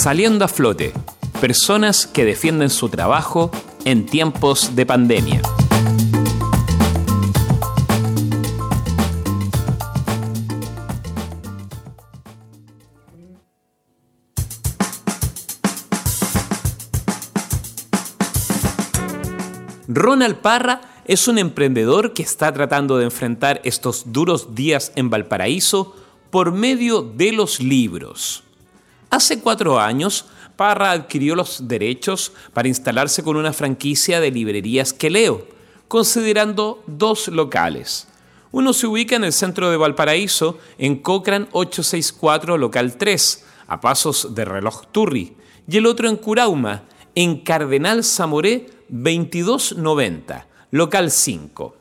Saliendo a flote, personas que defienden su trabajo en tiempos de pandemia. Ronald Parra es un emprendedor que está tratando de enfrentar estos duros días en Valparaíso por medio de los libros. Hace cuatro años, Parra adquirió los derechos para instalarse con una franquicia de librerías que leo, considerando dos locales. Uno se ubica en el centro de Valparaíso, en Cochrane 864, local 3, a pasos de reloj Turri, y el otro en Curauma, en Cardenal Zamoré 2290, local 5.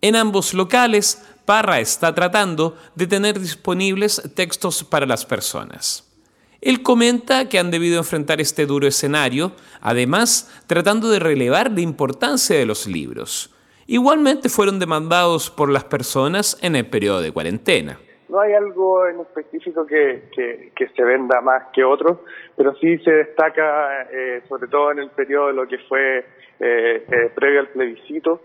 En ambos locales, Parra está tratando de tener disponibles textos para las personas. Él comenta que han debido enfrentar este duro escenario, además tratando de relevar la importancia de los libros. Igualmente fueron demandados por las personas en el periodo de cuarentena. No hay algo en específico que, se venda más que otro, pero sí se destaca, eh, sobre todo en el periodo de lo que fue eh, eh, previo al plebiscito,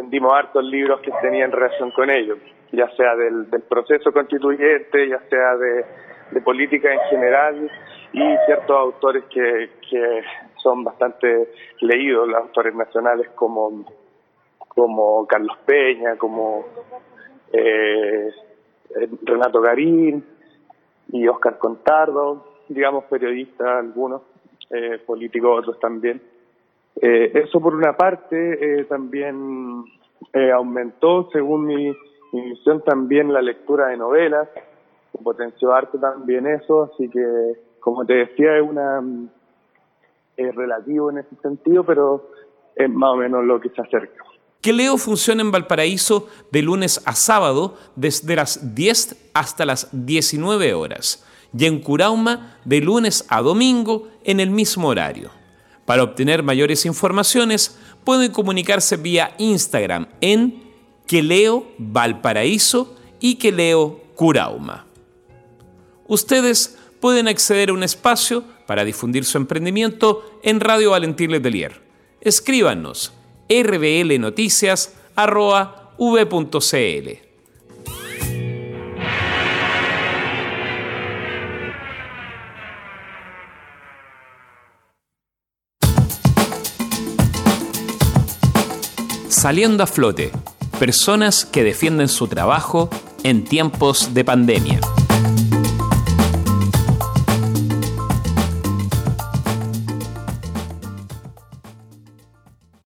vendimos hartos libros que tenían relación con ellos ya sea del, proceso constituyente, ya sea de, política en general y ciertos autores que, que son bastante leídos, los autores nacionales como, como Carlos Peña, como eh, Renato Garín y Oscar Contardo, digamos periodistas algunos, eh, políticos otros también. Eh, eso por una parte también aumentó, según mi mi misión también la lectura de novelas, potenció arte también eso, así que como te decía es una es relativo en ese sentido, pero es más o menos lo que se acerca. Que Leo funciona en Valparaíso de lunes a sábado desde las 10 hasta las 19 horas y en Curauma de lunes a domingo en el mismo horario. Para obtener mayores informaciones pueden comunicarse vía Instagram en que leo Valparaíso y que leo Curauma. Ustedes pueden acceder a un espacio para difundir su emprendimiento en Radio Valentín Letelier. Escríbanos rblnoticias.v.cl. Saliendo a flote personas que defienden su trabajo en tiempos de pandemia.